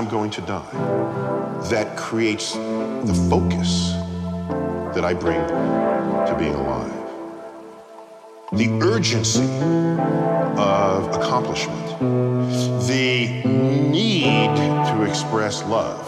I'm going to die that creates the focus that I bring to being alive. The urgency of accomplishment, the need to express love